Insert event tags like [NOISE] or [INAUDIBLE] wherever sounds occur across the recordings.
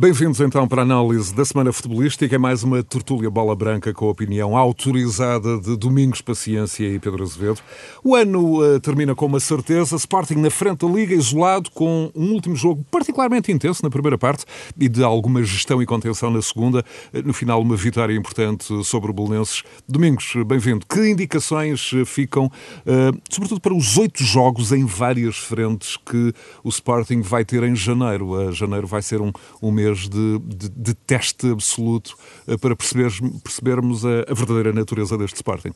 Bem-vindos então para a análise da semana futebolística. É mais uma tertúlia bola branca com a opinião autorizada de Domingos Paciência e Pedro Azevedo. O ano uh, termina com uma certeza: Sporting na frente da Liga, isolado, com um último jogo particularmente intenso na primeira parte e de alguma gestão e contenção na segunda. Uh, no final, uma vitória importante sobre o Belenenses. Domingos, bem-vindo. Que indicações eh, ficam, uh, sobretudo para os oito jogos em várias frentes que o Sporting vai ter em janeiro? janeiro vai ser um, um mês de, de, de teste absoluto eh, para perceber, percebermos a, a verdadeira natureza deste Sporting.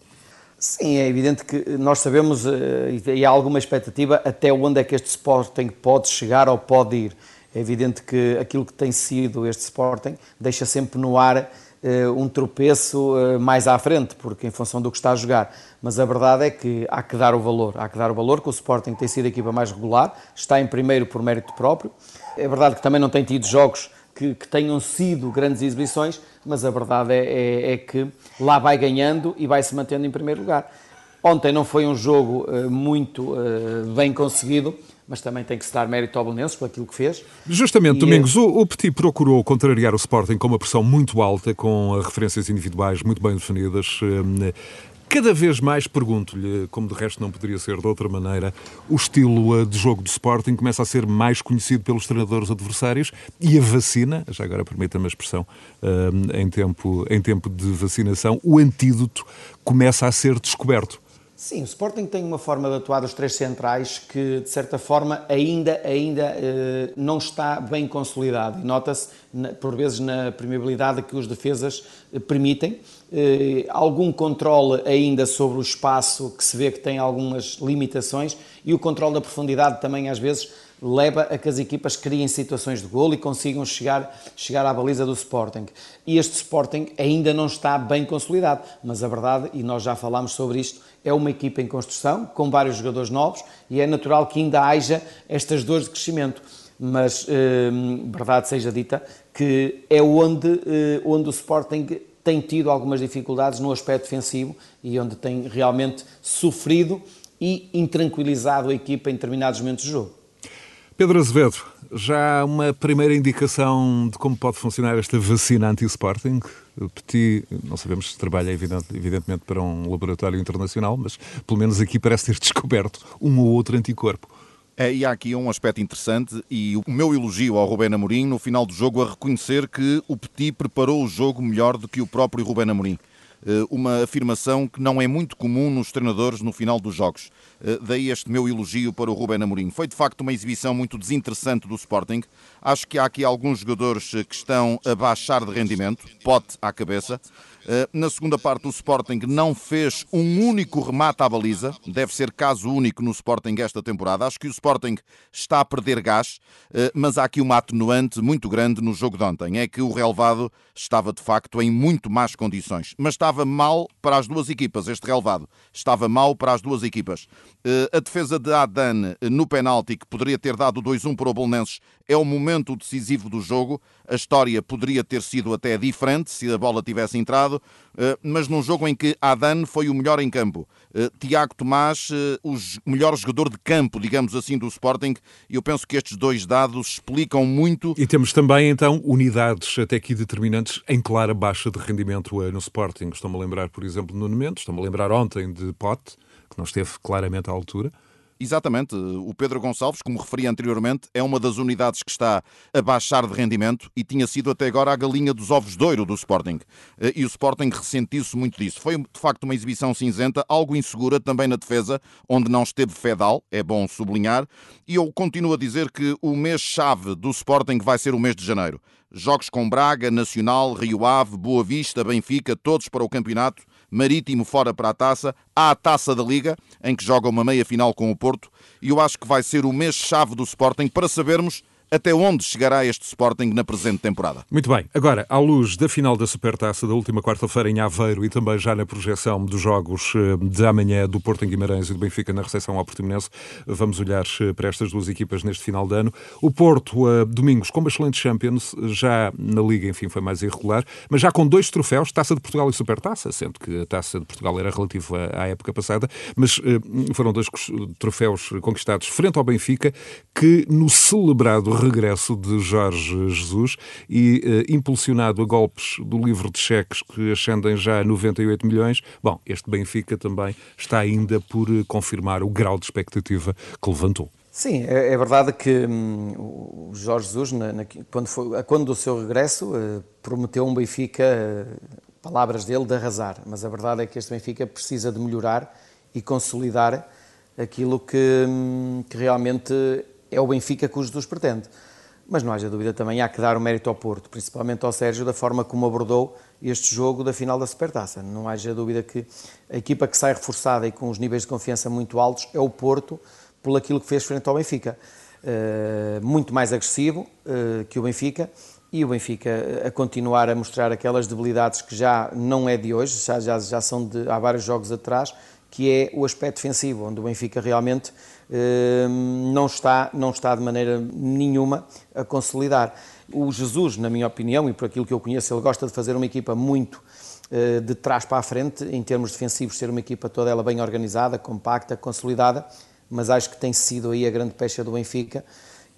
Sim, é evidente que nós sabemos eh, e há alguma expectativa até onde é que este Sporting pode chegar ou pode ir. É evidente que aquilo que tem sido este Sporting deixa sempre no ar eh, um tropeço mais à frente, porque em função do que está a jogar. Mas a verdade é que há que dar o valor. Há que dar o valor que o Sporting tem sido a equipa mais regular, está em primeiro por mérito próprio. É verdade que também não tem tido jogos que, que, tenham sido grandes exibições, mas a verdade é, é, é, que lá vai ganhando e vai se mantendo em primeiro lugar. Ontem não foi um jogo uh, muito uh, bem conseguido, mas também tem que se dar mérito ao Belenenses por aquilo que fez. Justamente, e, Domingos, o, o Petit procurou contrariar o Sporting com uma pressão muito alta, com referências individuais muito bem definidas. Uh, Cada vez mais pergunto-lhe, como de resto não poderia ser de outra maneira, o estilo eh, de jogo do Sporting começa a ser mais conhecido pelos treinadores adversários e a vacina, já agora permita-me a expressão, eh, em tempo, em tempo de vacinação, o antídoto começa a ser descoberto. Sim, o Sporting tem uma forma de atuar dos três centrais que, de certa forma, ainda, ainda eh, não está bem consolidado. E nota-se, por vezes, na permeabilidade que os defesas eh, permitem. Eh, algum controle ainda sobre o espaço, que se vê que tem algumas limitações, e o controle da profundidade também, às vezes, leva a que as equipas criem situações de golo e consigam chegar, chegar à baliza do Sporting. E este Sporting ainda não está bem consolidado, mas a verdade, e nós já falámos sobre isto, é uma equipa em construção, com vários jogadores novos, e é natural que ainda haja estas dores de crescimento. Mas, eh, verdade seja dita, que é onde, eh, onde o Sporting tem tido algumas dificuldades no aspecto defensivo e onde tem realmente sofrido e intranquilizado a equipa em determinados momentos de jogo. Pedro Azevedo, já uma primeira indicação de como pode funcionar esta vacina anti-Sporting? Petit, não sabemos se trabalha evidentemente para um laboratório internacional, mas pelo menos aqui parece ter [LAUGHS] descoberto um ou outro anticorpo. É, e há aqui um aspecto interessante e o meu elogio ao Rubén Amorim no final do jogo a reconhecer que o Petit preparou o jogo melhor do que o próprio Rubén Amorim. Eh, uma afirmação que não é muito comum nos treinadores no final dos jogos. Eh, daí este meu elogio para o Rubén Amorim. Foi de facto uma exibição muito desinteressante do Sporting. Acho que há aqui alguns jogadores eh, que estão a baixar de rendimento, pote à cabeça. Eh, na segunda parte, o Sporting não fez um único remate à baliza. Deve ser caso único no Sporting esta temporada. Acho que o Sporting está a perder gás, eh, mas há aqui uma atenuante muito grande no jogo de ontem. É que o relevado estava de facto em muito más condições. Mas estava mal para as duas equipas, este relevado. Estava mal para as duas equipas. Eh, a defesa de Adan no penalti, que poderia ter dado 2-1 para o Bolonenses, é o momento decisivo do jogo. A história poderia ter sido até diferente se a bola tivesse entrado, eh, mas num jogo em que Adan foi o melhor em campo. Eh, Tiago Tomás, eh, o melhor jogador de campo, digamos assim, do Sporting. Eu penso que estes dois dados explicam muito. E temos também, então, unidades até aqui determinantes em clara baixa de rendimento no Sporting. Estou-me a lembrar, por exemplo, no Mendes, estou-me a lembrar ontem de Pote, que não esteve claramente à altura. Exatamente. O Pedro Gonçalves, como referi anteriormente, é uma das unidades que está a baixar de rendimento e tinha sido até agora a galinha dos ovos de ouro do Sporting. Eh, e o Sporting ressentiu-se muito disso. Foi de facto uma exibição cinzenta, algo insegura também na defesa, onde não esteve Fedal, é bom sublinhar. E eu continuo a dizer que o mês-chave do Sporting vai ser o mês de janeiro. Jogos com Braga, Nacional, Rio Ave, Boa Vista, Benfica, todos para o campeonato Marítimo fora para a taça, há a taça da Liga, em que joga uma meia final com o Porto, e eu acho que vai ser o mês-chave do Sporting para sabermos até onde chegará este Sporting na presente temporada. Muito bem. Agora, à luz da final da Supertaça da última quarta-feira em Aveiro e também já na projeção dos jogos eh, de amanhã do Porto em Guimarães e do Benfica na recepção ao Portimonense, vamos olhar eh, para estas duas equipas neste final de ano. O Porto, uh, domingos, com uma excelente Champions, já na Liga, enfim, foi mais irregular, mas já com dois troféus, Taça de Portugal e Supertaça, sendo que a Taça de Portugal era relativa à época passada, mas foram dois troféus conquistados frente ao Benfica, que no celebrado regresso de Jorge Jesus e, eh, impulsionado a golpes do livro de cheques que ascendem já a 98 milhões, bom, este Benfica também está ainda por eh, confirmar o grau de expectativa que levantou. Sim, é, é verdade que hum, o Jorge Jesus, na, na, quando, foi, quando do seu regresso, eh, prometeu um Benfica, eh, palavras dele, de arrasar. Mas a verdade é que este Benfica precisa de melhorar e consolidar aquilo que, hum, que realmente é o Benfica que o Jesus pretende. Mas não haja dúvida também, há que dar o mérito ao Porto, principalmente ao Sérgio, da forma como abordou este jogo da final da Supertaça. Não haja dúvida que a equipa que sai reforçada e com os níveis de confiança muito altos é o Porto, por aquilo que fez frente ao Benfica. Uh, muito mais agressivo uh, que o Benfica e o Benfica a continuar a mostrar aquelas debilidades que já não é de hoje, já, já, já são de há vários jogos atrás, que é o aspecto defensivo, onde o Benfica realmente uh, não, está, não está de maneira nenhuma a consolidar. O Jesus, na minha opinião, e por aquilo que eu conheço, ele gosta de fazer uma equipa muito de trás para a frente, em termos defensivos, ser uma equipa toda ela bem organizada, compacta, consolidada, mas acho que tem sido aí a grande pecha do Benfica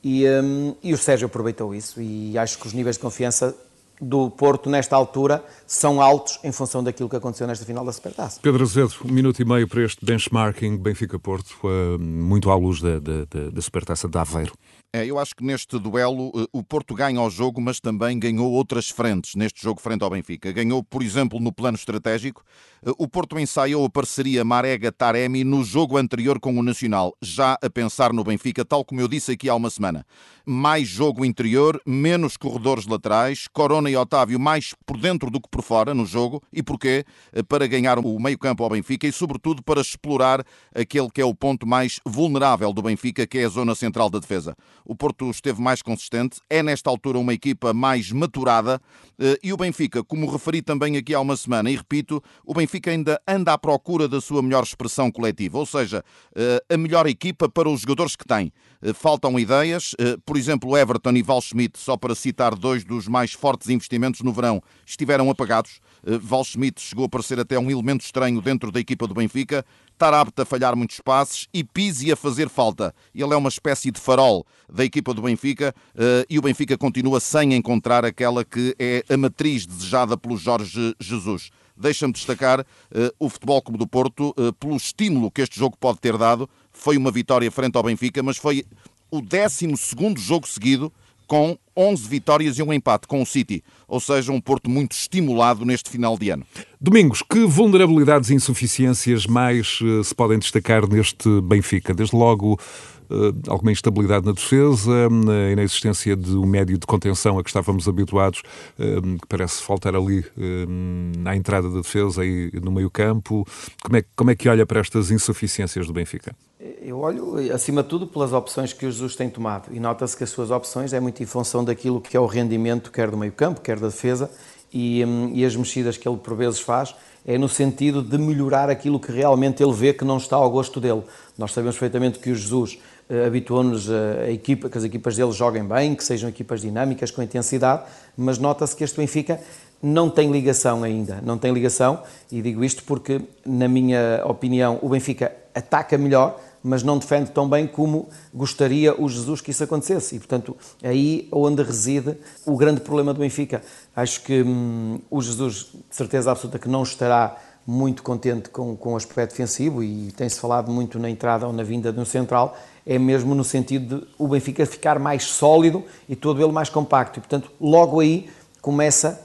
e, um, e o Sérgio aproveitou isso e acho que os níveis de confiança do Porto nesta altura são altos em função daquilo que aconteceu nesta final da Supertaça. Pedro Azevedo, um minuto e meio para este benchmarking Benfica-Porto, uh, muito à luz da, da, da Supertaça de Aveiro. É, eu acho que neste duelo eh, o Porto ganha o jogo, mas também ganhou outras frentes neste jogo frente ao Benfica. Ganhou, por exemplo, no plano estratégico. Eh, o Porto ensaiou a parceria Marega-Taremi no jogo anterior com o Nacional, já a pensar no Benfica, tal como eu disse aqui há uma semana. Mais jogo interior, menos corredores laterais, Corona e Otávio mais por dentro do que por fora no jogo. E porquê? Eh, para ganhar o meio-campo ao Benfica e, sobretudo, para explorar aquele que é o ponto mais vulnerável do Benfica, que é a zona central da defesa o Porto esteve mais consistente, é nesta altura uma equipa mais maturada eh, e o Benfica, como referi também aqui há uma semana, e repito, o Benfica ainda anda à procura da sua melhor expressão coletiva, ou seja, eh, a melhor equipa para os jogadores que tem. Faltam ideias, por exemplo, Everton e Val Schmidt, só para citar dois dos mais fortes investimentos no verão, estiveram apagados. Val Schmidt chegou a parecer até um elemento estranho dentro da equipa do Benfica estar apto a falhar muitos passes e Pizzi a fazer falta. Ele é uma espécie de farol da equipa do Benfica eh, e o Benfica continua sem encontrar aquela que é a matriz desejada pelo Jorge Jesus. Deixa-me destacar uh, o Futebol Clube do Porto pelo estímulo que este jogo pode ter dado. Foi uma vitória frente ao Benfica, mas foi o 12 jogo seguido com 11 vitórias e um empate com o City, ou seja, um Porto muito estimulado neste final de ano. Domingos, que vulnerabilidades e insuficiências mais uh, se podem destacar neste Benfica? Desde logo Uh, alguma instabilidade na defesa, a inexistência de um médio de contenção a que estávamos habituados, uh, que parece faltar ali uh, na entrada da defesa e no meio campo. Como é, como é que olha para estas insuficiências do Benfica? Eu olho, acima de tudo, pelas opções que o Jesus tem tomado e nota-se que as suas opções é muito em função daquilo que é o rendimento, quer do meio campo, quer da defesa, e, hum, e, as mexidas que ele por vezes faz é no sentido de melhorar aquilo que realmente ele vê que não está ao gosto dele. Nós sabemos perfeitamente que o Jesus uh, habituou-nos a, equipa, que as equipas dele joguem bem, que sejam equipas dinâmicas, com intensidade, mas nota-se que este Benfica não tem ligação ainda, não tem ligação, e digo isto porque, na minha opinião, o Benfica ataca melhor, mas não defende tão bem como gostaria o Jesus que isso acontecesse. E, portanto, aí onde reside o grande problema do Benfica. Acho que hum, o Jesus, de certeza absoluta, que não estará muito contente com, com o aspecto defensivo e tem-se falado muito na entrada ou na vinda de um central, é mesmo no sentido de o Benfica ficar mais sólido e todo ele mais compacto. E, portanto, logo aí começa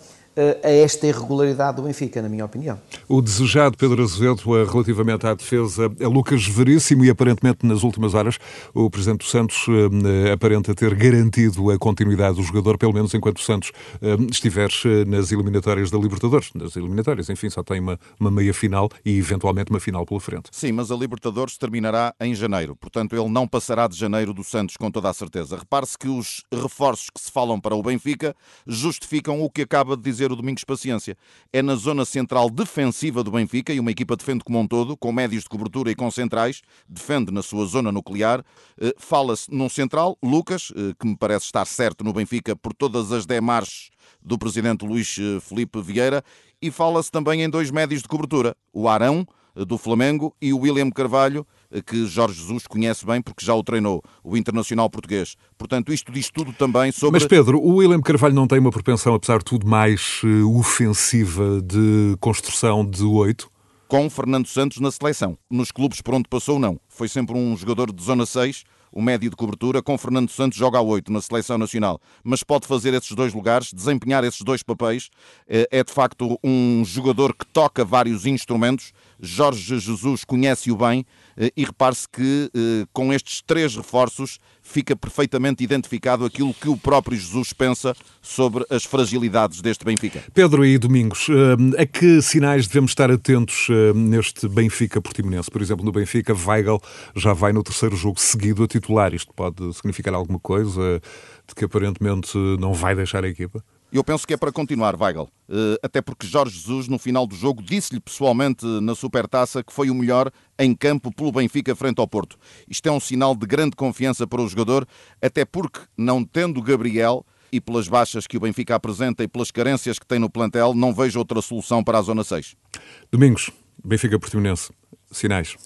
a esta irregularidade do Benfica, na minha opinião. O desejado Pedro Azevedo eh, relativamente à defesa é Lucas Veríssimo e aparentemente nas últimas horas o Presidente do Santos eh, aparenta ter garantido a continuidade do jogador, pelo menos enquanto o Santos eh, estiver nas eliminatórias da Libertadores. Nas eliminatórias, enfim, só tem uma, uma meia final e eventualmente uma final pela frente. Sim, mas a Libertadores terminará em janeiro, portanto ele não passará de janeiro do Santos com toda a certeza. Repare-se que os reforços que se falam para o Benfica justificam o que acaba de dizer dizer o Domingos Paciência. É na zona central defensiva do Benfica e uma equipa defende como um todo, com médios de cobertura e com centrais, defende na sua zona nuclear. Eh, fala-se num central, Lucas, eh, que me parece estar certo no Benfica por todas as demarches do presidente Luís eh, Felipe Vieira, e fala-se também em dois médios de cobertura, o Arão, do Flamengo, e o William Carvalho, que Jorge Jesus conhece bem porque já o treinou, o internacional português. Portanto, isto diz tudo também sobre. Mas Pedro, o William Carvalho não tem uma propensão, apesar de tudo, mais ofensiva de construção de oito? Com Fernando Santos na seleção. Nos clubes por onde passou, não. Foi sempre um jogador de zona 6 o médio de cobertura, com Fernando Santos joga a 8 na seleção nacional, mas pode fazer esses dois lugares, desempenhar esses dois papéis. É, é de facto um jogador que toca vários instrumentos. Jorge Jesus conhece-o bem eh, e repare-se que eh, com estes três reforços fica perfeitamente identificado aquilo que o próprio Jesus pensa sobre as fragilidades deste Benfica. Pedro e Domingos, eh, a que sinais devemos estar atentos neste Benfica Portimonense? Por exemplo, no Benfica, Weigl já vai no terceiro jogo seguido a titular. Isto pode significar alguma coisa de que aparentemente não vai deixar a equipa? Eu penso que é para continuar, Weigl. Eh, até porque Jorge Jesus, no final do jogo, disse-lhe pessoalmente na Supertaça que foi o melhor em campo pelo Benfica frente ao Porto. Isto é um sinal de grande confiança para o jogador, até porque, não tendo Gabriel e pelas baixas que o Benfica apresenta e pelas carências que tem no plantel, não vejo outra solução para a Zona 6. Domingos, Benfica Portimonense. Sinais.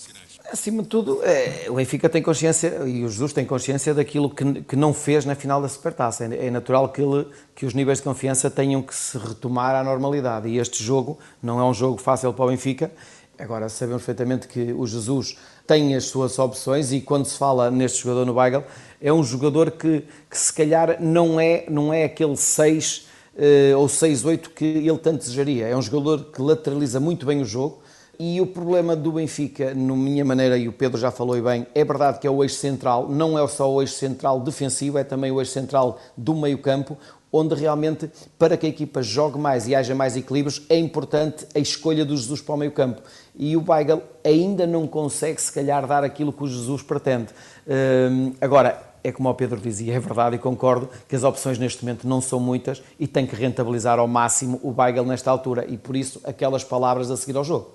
Acima de tudo, é, o Benfica tem consciência e o Jesus tem consciência daquilo que, que não fez na final da Supertaça. É, é natural que, ele, que os níveis de confiança tenham que se retomar à normalidade. E este jogo não é um jogo fácil para o Benfica. Agora, sabemos perfeitamente que o Jesus tem as suas opções e quando se fala neste jogador no Weigl, é um jogador que, que se calhar não é, não é aquele 6 uh, ou 6-8 que ele tanto desejaria. É um jogador que lateraliza muito bem o jogo, e o problema do Benfica, na minha maneira, e o Pedro já falou bem, é verdade que é o eixo central, não é só o eixo central defensivo, é também o eixo central do meio-campo, onde realmente, para que a equipa jogue mais e haja mais equilíbrios, é importante a escolha do Jesus para o meio-campo. E o Weigl ainda não consegue, se calhar, dar aquilo que o Jesus pretende. Hum, agora, é como o Pedro dizia, é verdade e concordo que as opções neste momento não são muitas e tem que rentabilizar ao máximo o Weigl nesta altura e por isso aquelas palavras a seguir ao jogo.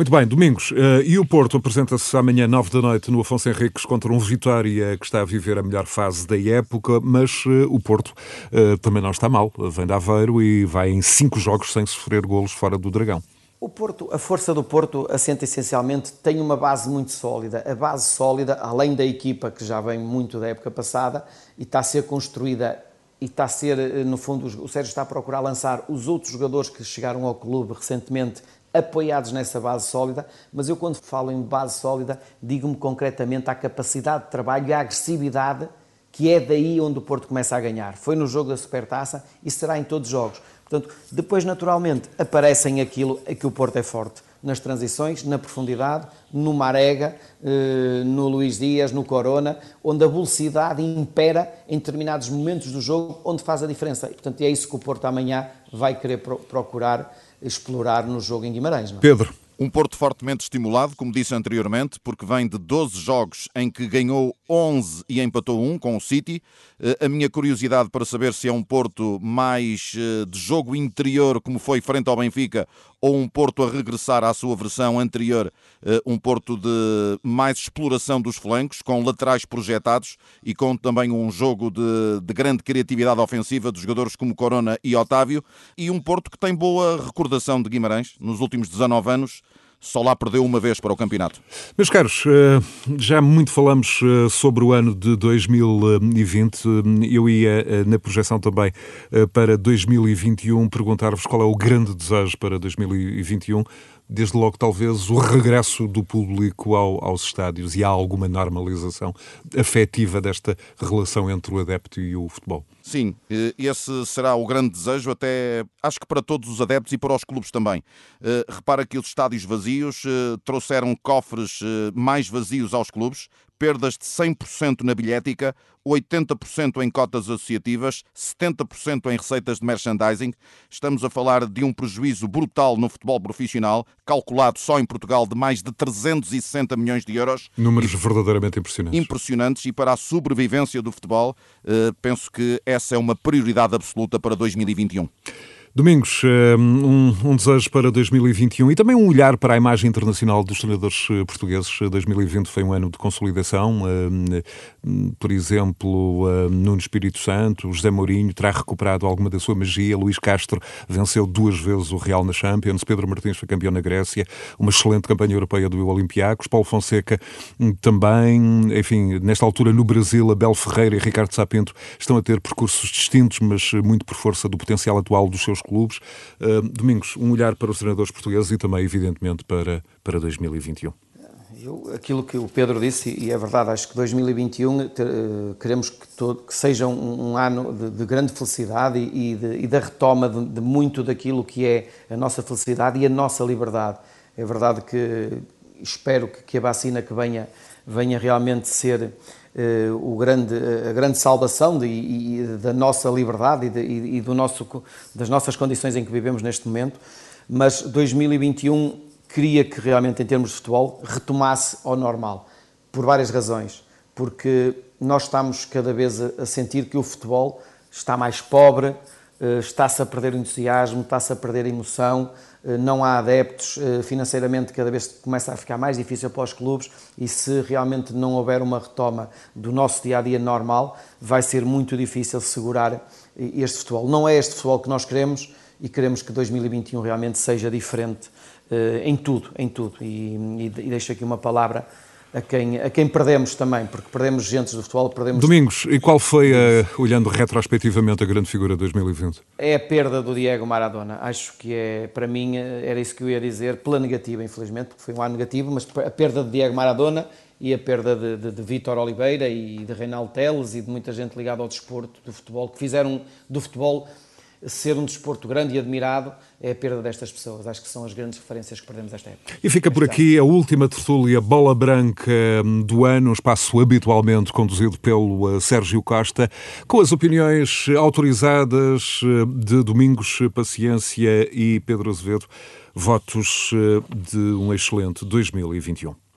Muito bem, Domingos. Uh, e o Porto apresenta-se amanhã, 9 da noite, no Afonso Henriques, contra um Vitória que está a viver a melhor fase da época, mas uh, o Porto uh, também não está mal. Vem de Aveiro e vai em cinco jogos sem sofrer golos fora do Dragão. O Porto, a força do Porto assenta essencialmente, tem uma base muito sólida. A base sólida, além da equipa que já vem muito da época passada e está a ser construída e está a ser, no fundo, o Sérgio está a procurar lançar os outros jogadores que chegaram ao clube recentemente apoiados nessa base sólida, mas eu quando falo em base sólida, digo-me concretamente à capacidade de trabalho e à agressividade que é daí onde o Porto começa a ganhar. Foi no jogo da Supertaça e será em todos os jogos. Portanto, depois naturalmente aparecem aquilo a que o Porto é forte, nas transições, na profundidade, no Marega, eh, no Luís Dias, no Corona, onde a velocidade impera em determinados momentos do jogo, onde faz a diferença. E, portanto, é isso que o Porto amanhã vai querer procurar explorar no jogo em Guimarães. Não? É? Pedro. Um Porto fortemente estimulado, como disse anteriormente, porque vem de 12 jogos em que ganhou 11 e empatou 1 com o City. Eh, a minha curiosidade para saber se é um Porto mais eh, de jogo interior, como foi frente ao Benfica, ou um Porto a regressar à sua versão anterior, eh, um Porto de mais exploração dos flancos, com laterais projetados e com também um jogo de, de grande criatividade ofensiva de jogadores como Corona e Otávio, e um Porto que tem boa recordação de Guimarães nos últimos 19 anos só lá perdeu uma vez para o campeonato. Meus caros, eh, já muito falamos eh, sobre o ano de 2020. Eu ia eh, na projeção também para 2021 perguntar-vos qual é o grande desejo para 2021 desde logo, talvez, o regresso do público ao, aos estádios e há alguma normalização afetiva desta relação entre o adepto e o futebol. Sim, esse será o grande desejo, até acho que para todos os adeptos e para os clubes também. Eh, repara que os estádios vazios eh, trouxeram cofres eh, mais vazios aos clubes, perdas de 100% na bilhética, 80% em cotas associativas, 70% em receitas de merchandising. Estamos a falar de um prejuízo brutal no futebol profissional, calculado só em Portugal de mais de 360 milhões de euros. Números e, verdadeiramente impressionantes. Impressionantes e para a sobrevivência do futebol, penso que essa é uma prioridade absoluta para 2021. Domingos, eh, um, um, desejo para 2021 e também um olhar para a imagem internacional dos treinadores eh, portugueses. 2020 foi um ano de consolidação. Eh, por exemplo, Nuno Espírito Santo, José Mourinho terá recuperado alguma da sua magia. Luís Castro venceu duas vezes o Real na Champions. Pedro Martins foi campeão na Grécia. Uma excelente campanha europeia do Olympiacos. Paulo Fonseca hum, também. Enfim, nesta altura no Brasil, Abel Ferreira e Ricardo Sapinto estão a ter percursos distintos, mas muito por força do potencial atual dos seus clubes. Uh, Domingos, um olhar para os treinadores portugueses e também, evidentemente, para, para 2021. Eu, aquilo que o Pedro disse, e é verdade, acho que 2021 ter, uh, queremos que, todo, que seja um, um ano de, de, grande felicidade e, de, e da retoma de, de, muito daquilo que é a nossa felicidade e a nossa liberdade. É verdade que espero que, que a vacina que venha, venha realmente ser uh, o grande, a grande salvação de, e, da nossa liberdade e, e, do nosso, das nossas condições em que vivemos neste momento, mas 2021 queria que realmente, em termos de futebol, retomasse ao normal, por várias razões. Porque nós estamos cada vez a sentir que o futebol está mais pobre, eh, está-se a perder o entusiasmo, está-se a perder a emoção, eh, não há adeptos, eh, financeiramente cada vez começa a ficar mais difícil para os clubes e se realmente não houver uma retoma do nosso dia a dia normal, vai ser muito difícil segurar este futebol. Não é este futebol que nós queremos e queremos que 2021 realmente seja diferente em tudo, em tudo. E, e deixo aqui uma palavra a quem, a quem perdemos também, porque perdemos gente do futebol, perdemos... Domingos, e qual foi, uh, olhando retrospectivamente, a grande figura de 2020? É a perda do Diego Maradona. Acho que é, para mim, eh, era isso que eu ia dizer, pela negativa, infelizmente, porque foi um ano negativo, mas a perda de Diego Maradona e a perda de, de, de Vítor Oliveira e de Reinaldo Teles e de muita gente ligada ao desporto, do futebol, que fizeram do futebol ser um desporto grande e admirado é a perda destas pessoas. Acho que são as grandes referências que perdemos esta época. E fica por aqui a última tertúlia Bola Branca hum, do ano, um espaço habitualmente conduzido pelo uh, Sérgio Costa, com as opiniões autorizadas uh, de Domingos Paciência e Pedro Azevedo. Votos uh, de um excelente 2021.